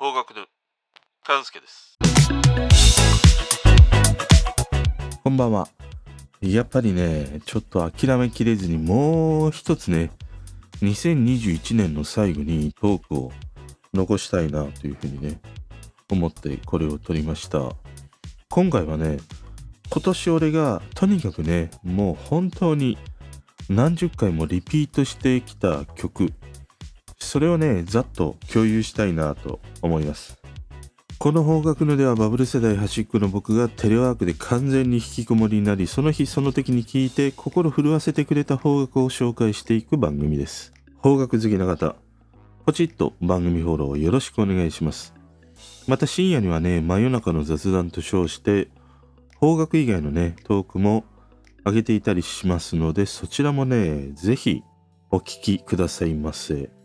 方角の勘介ですこんばんは。やっぱりね、ちょっと諦めきれずにもう一つね、2021年の最後にトークを残したいなというふうにね、思ってこれを撮りました。今回はね、今年俺がとにかくね、もう本当に何十回もリピートしてきた曲、それをね、ざっと共有したいなと思います。この方角のではバブル世代端っこの僕がテレワークで完全に引きこもりになり、その日その時に聞いて心震わせてくれた方角を紹介していく番組です。方角好きな方、ポチッと番組フォローよろしくお願いします。また深夜にはね、真夜中の雑談と称して、方角以外のね、トークも上げていたりしますので、そちらもね、ぜひお聞きくださいませ。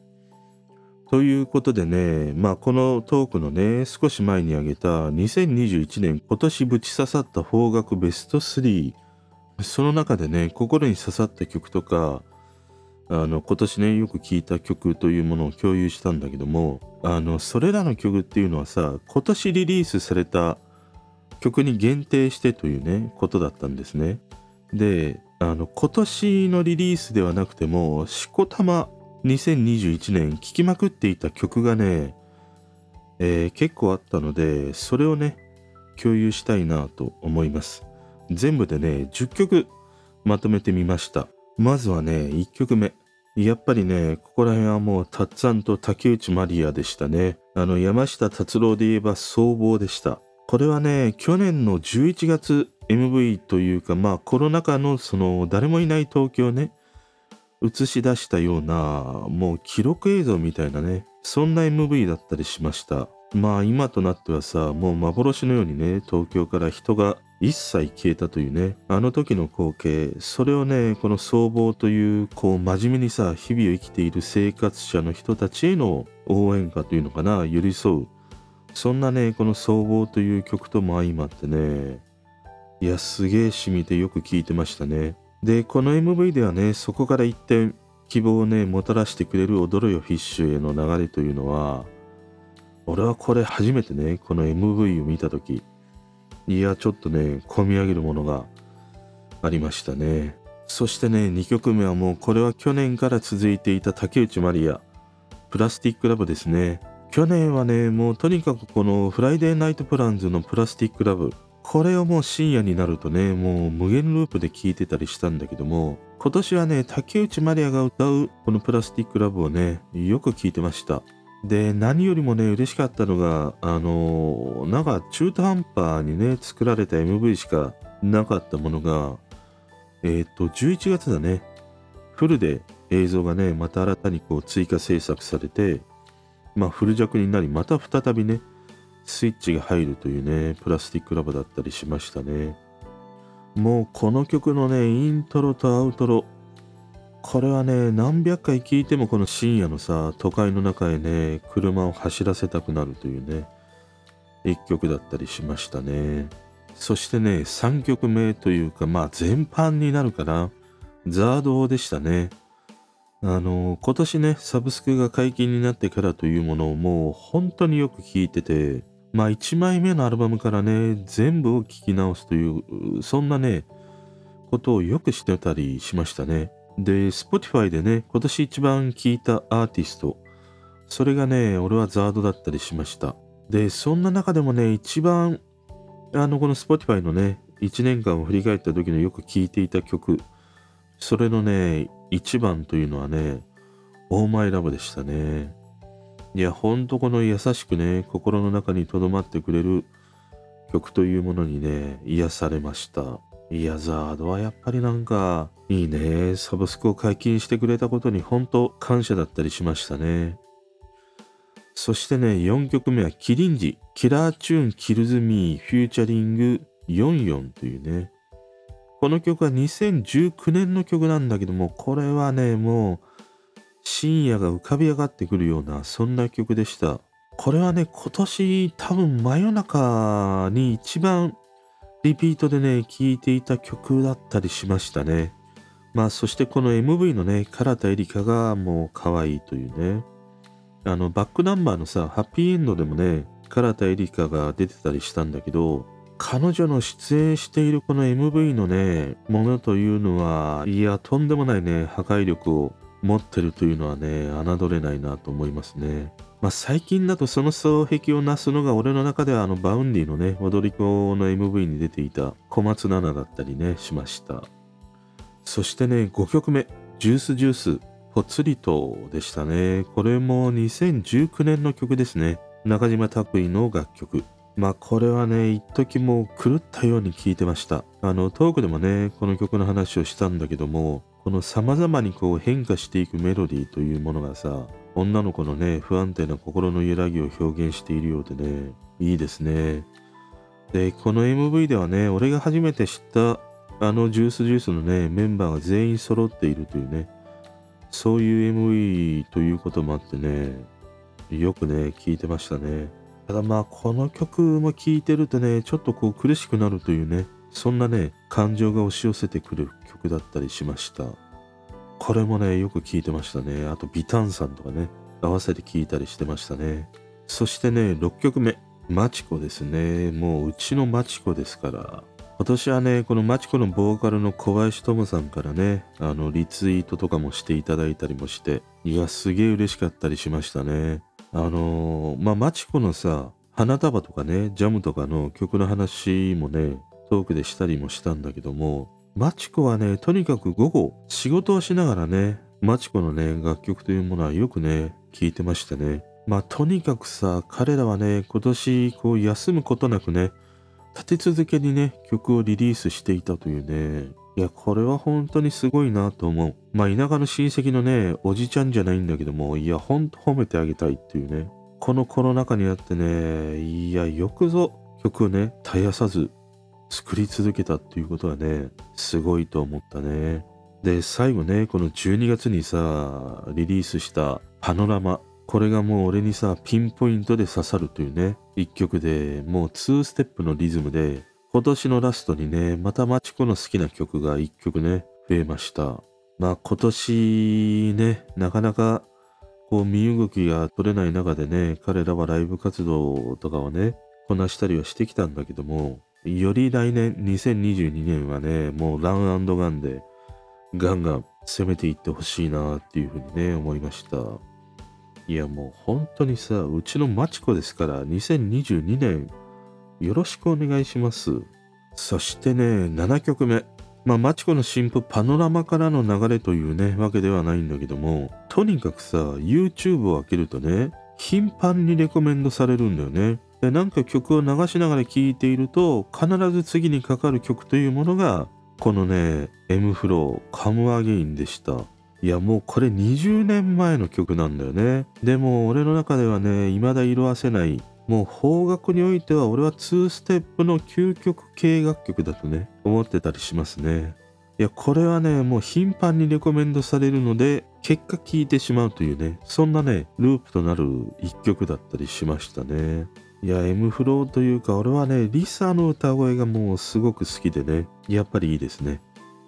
ということでね、まあこのトークのね、少し前に挙げた2021年今年ぶち刺さった方角ベスト3、その中でね、心に刺さった曲とか、あの今年ね、よく聴いた曲というものを共有したんだけども、あの、それらの曲っていうのはさ、今年リリースされた曲に限定してというね、ことだったんですね。で、あの、今年のリリースではなくても、しこたま2021年聴きまくっていた曲がね、えー結構あったので、それをね、共有したいなと思います。全部でね、10曲まとめてみました。まずはね、1曲目。やっぱりね、ここら辺はもう、たっつぁんと竹内まりやでしたね。あの、山下達郎で言えば総合でした。これはね、去年の11月 MV というか、まあコロナ禍のその誰もいない東京ね、映し出したような、もう記録映像みたいなね、そんな MV だったりしました。まあ今となってはさ、もう幻のようにね、東京から人が一切消えたというね、あの時の光景、それをね、この僧帽という、こう真面目にさ、日々を生きている生活者の人たちへの応援歌というのかな、寄り添う。そんなね、この僧帽という曲とも相まってね、いや、すげえ染みてよく聴いてましたね。で、この MV ではね、そこから一点希望をね、もたらしてくれる踊るよフィッシュへの流れというのは、俺はこれ初めてね、この MV を見たとき、いや、ちょっとね、込み上げるものがありましたね。そしてね、2曲目はもう、これは去年から続いていた竹内まりや、プラスティックラブですね。去年はね、もうとにかくこの Friday Night Plans のプラスティックラブ、これをもう深夜になるとね、もう無限ループで聴いてたりしたんだけども、今年はね、竹内まりやが歌うこのプラスティックラブをね、よく聴いてました。で、何よりもね、嬉しかったのが、あのーなんか中途半端にね、作られた MV しかなかったものが、えっ、と、11月だね、フルで映像がね、また新たにこう追加制作されて、まあフル弱になり、また再びね、スイッチが入るというね、プラスティックラブだったりしましたね。もうこの曲のね、イントロとアウトロ、これはね、何百回聴いてもこの深夜のさ、都会の中へね、車を走らせたくなるというね、一曲だったりしましたね。そしてね、3曲目というか、まあ全般になるかな、ザードでしたね。あの、今年ね、サブスクが解禁になってからというものをもう本当によく聴いてて、まあ1枚目のアルバムからね、全部を聴き直すという、そんなね、ことをよくしてたりしましたね。で、Spotify でね、今年一番聴いたアーティスト、それがね、俺はザードだったりしました。で、そんな中でもね、一番、あの、この Spotify のね、1年間を振り返った時のよく聴いていた曲、それのね、一番というのはね、Oh My Love でしたね。いや、ほんとこの優しくね、心の中に留まってくれる曲というものにね、癒されました。いや、ザードはやっぱりなんか、いいね。サブスクを解禁してくれたことに本当感謝だったりしましたね。そしてね、4曲目はキリンジ、 killer tune kills me featuring YonYon というね。この曲は2019年の曲なんだけども、これはね、もう深夜が浮かび上がってくるような、そんな曲でした。これはね、今年多分真夜中に一番リピートでね、聴いていた曲だったりしましたね。まあ、そしてこの MV のね、唐田エリカがもう可愛いというね。あの、バックナンバーのさ、ハッピーエンドでもね、唐田エリカが出てたりしたんだけど、彼女の出演しているこの MV のね、ものというのは、いや、とんでもないね、破壊力を持ってるというのはね、侮れないなと思いますね。まあ、最近だとその双璧をなすのが俺の中ではあの Vaundy のね、踊り子の MV に出ていた小松菜奈だったりね、しました。そしてね、5曲目、ジュースジュース、ぽつりとでしたね。これも2019年の曲ですね。中島拓衣の楽曲。まあこれはね、一時も狂ったように聴いてました。あの、トークでもね、この曲の話をしたんだけども、この様々にこう変化していくメロディーというものがさ、女の子のね、不安定な心の揺らぎを表現しているようでね、いいですね。で、この MV ではね、俺が初めて知ったあのジュースジュースのね、メンバーが全員揃っているというね、そういう MV ということもあってね、よくね、聴いてましたね。ただまあ、この曲も聴いてるとね、ちょっとこう苦しくなるというね、そんなね、感情が押し寄せてくる曲だったりしました。これもね、よく聴いてましたね。あと、ビタンさんとかね、合わせて聴いたりしてましたね。そしてね、6曲目、マチコですね。もううちのマチコですから。今年はね、このマチコのボーカルの小林智さんからね、あの、リツイートとかもしていただいたりもして、いや、すげえ嬉しかったりしましたね。あのー、まあ、マチコのさ、花束とかね、ジャムとかの曲の話もね、トークでしたりもしたんだけども、マチコはね、とにかく午後、仕事をしながらね、マチコのね、楽曲というものはよくね、聴いてましたね。まあ、とにかくさ、彼らはね、今年、こう、休むことなくね、立て続けにね、曲をリリースしていたというね、いや、これは本当にすごいなと思う。まあ、田舎の親戚のね、おじちゃんじゃないんだけども、いや、ほんと褒めてあげたいっていうね。このコロナ禍にあってね、いや、よくぞ曲をね、絶やさず作り続けたっていうことはね、すごいと思ったね。で、最後ね、この12月にさ、リリースしたパノラマ。これがもう俺にさ、ピンポイントで刺さるというね、一曲で、もう2ステップのリズムで、今年のラストにね、またマチコの好きな曲が一曲ね、増えました。まあ今年ね、なかなかこう身動きが取れない中でね、彼らはライブ活動とかをね、こなしたりはしてきたんだけども、より来年、2022年はね、もうランガンでガンガン攻めていってほしいなっていうふうにね、思いました。いやもう本当にさ、うちのマチコですから、2022年よろしくお願いします。そしてね、7曲目。まあ、マチコの新譜パノラマからの流れというね、わけではないんだけども、とにかくさ、YouTube を開けるとね、頻繁にレコメンドされるんだよね。なんか曲を流しながら聴いていると、必ず次にかかる曲というものが、このね、M フロー、カムアゲインでした。いやもうこれ20年前の曲なんだよね。でも俺の中ではね、未だ色あせないもう方角においては俺は2ステップの究極系楽曲だとね、思ってたりしますね。いや、これはね、もう頻繁にレコメンドされるので、結果聴いてしまうというね、そんなね、ループとなる一曲だったりしましたね。いや、M フローというか、俺はね、リサの歌声がもうすごく好きでね、やっぱりいいですね。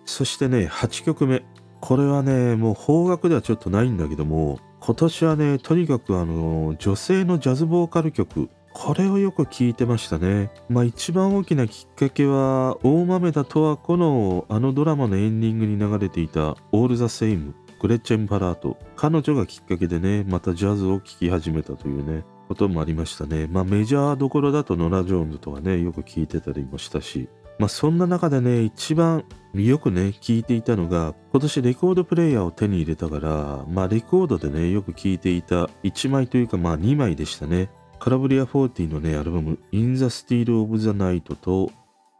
そしてね、8曲目。これはね、もう方角ではちょっとないんだけども、今年はね、とにかくあの、女性のジャズボーカル曲、これをよく聞いてましたね。まあ一番大きなきっかけは、大豆田十和子のあのドラマのエンディングに流れていたオール・ザ・セイム、グレッチェン・パラート。彼女がきっかけでね、またジャズを聴き始めたというね、こともありましたね。まあメジャーどころだとノラ・ジョーンズとかね、よく聞いてたりもしたし、まあそんな中でね、一番よくね、聞いていたのが、今年レコードプレイヤーを手に入れたから、まあレコードでね、よく聞いていた1枚というかまあ2枚でしたね。カラブリア40のね、アルバム、In the Steel of the Night と、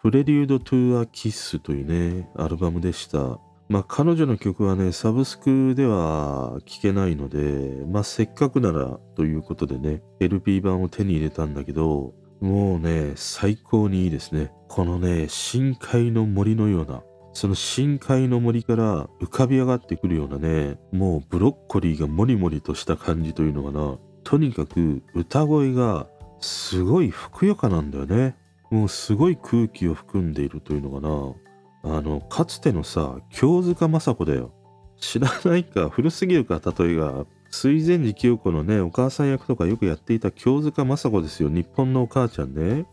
プレリュード・トゥ・ア・キッスというね、アルバムでした。まあ彼女の曲はね、サブスクでは聴けないので、まあせっかくならということでね、LP 版を手に入れたんだけど、もうね、最高にいいですね。このね、深海の森のような、その深海の森から浮かび上がってくるようなね、もうブロッコリーがモリモリとした感じというのかな。とにかく歌声がすごいふくよかなんだよね。もうすごい空気を含んでいるというのかな。あの、かつてのさ、京塚雅子だよ。知らないか、古すぎるか、例えが。水前寺清子のね、お母さん役とかよくやっていた京塚雅子ですよ。日本のお母ちゃんね。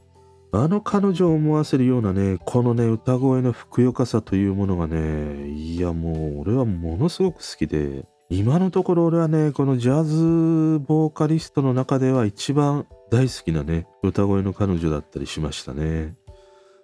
あの彼女を思わせるようなね、このね、歌声のふくよかさというものがね、いやもう俺はものすごく好きで、今のところ俺はね、このジャズボーカリストの中では一番大好きなね、歌声の彼女だったりしましたね。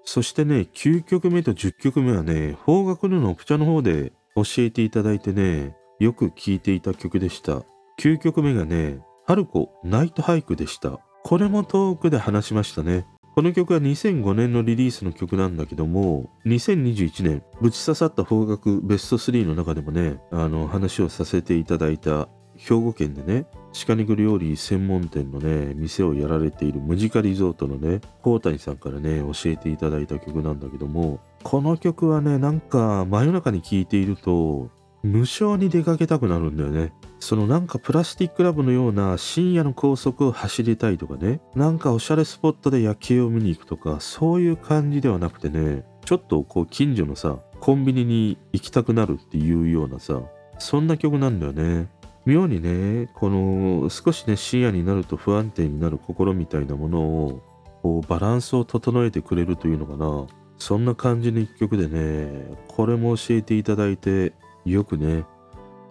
そしてね、9曲目と10曲目はね、方角のオプチャの方で教えていただいてね、よく聴いていた曲でした。9曲目がね、春子ナイトハイクでした。これもトークで話しましたね。この曲は2005年のリリースの曲なんだけども、2021年、ぶち刺さった方角ベスト3の中でもね、あの、話をさせていただいた兵庫県でね、鹿肉料理専門店のね、店をやられているムジカリゾートのね、高谷さんからね、教えていただいた曲なんだけども、この曲はね、なんか真夜中に聴いていると、無償に出かけたくなるんだよね。そのなんかプラスティックラブのような深夜の高速を走りたいとかね、なんかおしゃれスポットで夜景を見に行くとか、そういう感じではなくてね、ちょっとこう近所のさ、コンビニに行きたくなるっていうようなさ、そんな曲なんだよね。妙にね、この少しね、深夜になると不安定になる心みたいなものを、こうバランスを整えてくれるというのかな。そんな感じの一曲でね、これも教えていただいて、よくね、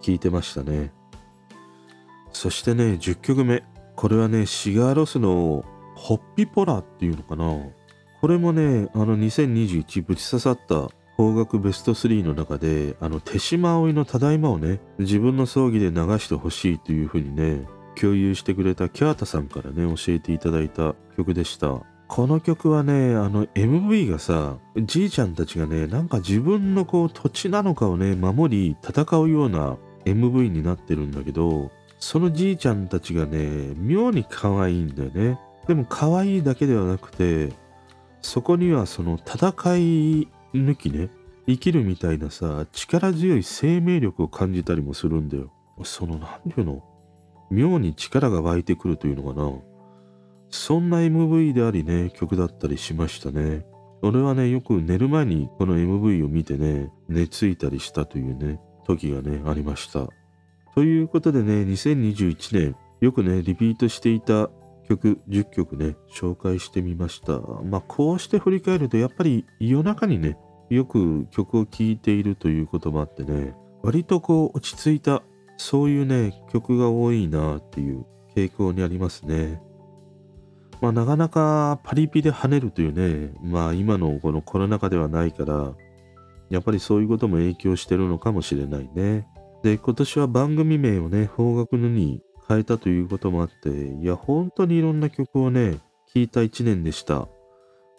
聴いてましたね。そしてね、10曲目。これはね、シガーロスのホッピポラっていうのかな。これもね、あの2021ぶち刺さった邦楽ベスト3の中で、あの手島葵のただいまをね、自分の葬儀で流してほしいというふうにね、共有してくれたキャータさんからね、教えていただいた曲でした。この曲はね、あの MV がさ、じいちゃんたちがね、なんか自分のこう土地なのかをね、守り戦うような MV になってるんだけど、そのじいちゃんたちがね、妙に可愛いんだよね。でも可愛いだけではなくて、そこにはその戦い抜きね、生きるみたいなさ、力強い生命力を感じたりもするんだよ。その、なんていうの？妙に力が湧いてくるというのかな。そんな MV でありね、曲だったりしましたね。俺はね、よく寝る前にこの MV を見てね、寝ついたりしたというね、時がね、ありました。ということでね、2021年、よくね、リピートしていた曲、10曲ね、紹介してみました。まあ、こうして振り返ると、やっぱり夜中にね、よく曲を聴いているということもあってね、割とこう、落ち着いた、そういうね、曲が多いなっていう傾向にありますね。まあ、なかなかパリピで跳ねるというね、まあ今のこのコロナ禍ではないから、やっぱりそういうことも影響してるのかもしれないね。で、今年は番組名をね、方角のに変えたということもあって、いや、本当にいろんな曲をね、聴いた一年でした。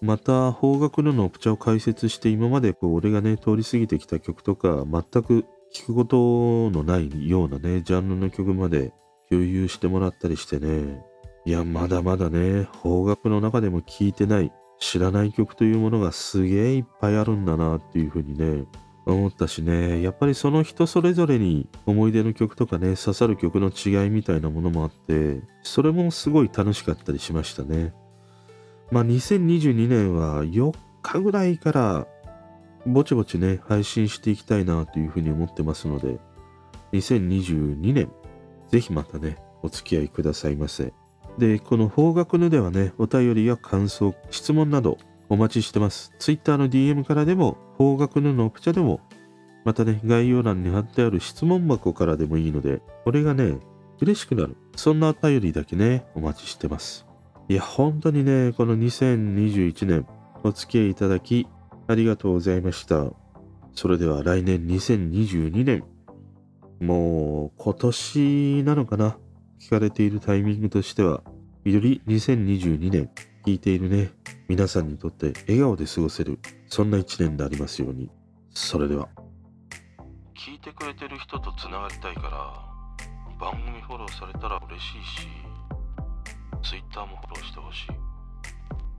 また、方角ののオプチャを解説して今までこう、俺がね、通り過ぎてきた曲とか、全く聴くことのないようなね、ジャンルの曲まで共有してもらったりしてね、いや、まだまだね、邦楽の中でも聴いてない、知らない曲というものがすげえいっぱいあるんだなっていうふうにね、思ったしね、やっぱりその人それぞれに思い出の曲とかね、刺さる曲の違いみたいなものもあって、それもすごい楽しかったりしましたね。まあ2022年は4日ぐらいからぼちぼちね、配信していきたいなというふうに思ってますので、2022年、ぜひまたね、お付き合いくださいませ。で、この方角のではね、お便りや感想、質問などお待ちしてます。Twitter の DM からでも、方角ののオプチャでも、またね、概要欄に貼ってある質問箱からでもいいので、これがね、嬉しくなる。そんなお便りだけね、お待ちしてます。いや、本当にね、この2021年、お付き合いいただき、ありがとうございました。それでは来年2022年、もう今年なのかな？聞かれているタイミングとしては、より2022年、聞いているね、皆さんにとって笑顔で過ごせる、そんな一年でありますように。それでは。聞いてくれてる人とつながりたいから番組フォローされたら嬉しいし Twitter もフォローしてほしい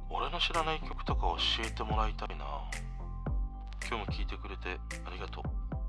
俺の知らない曲とか教えてもらいたいな今日も聞いてくれてありがとう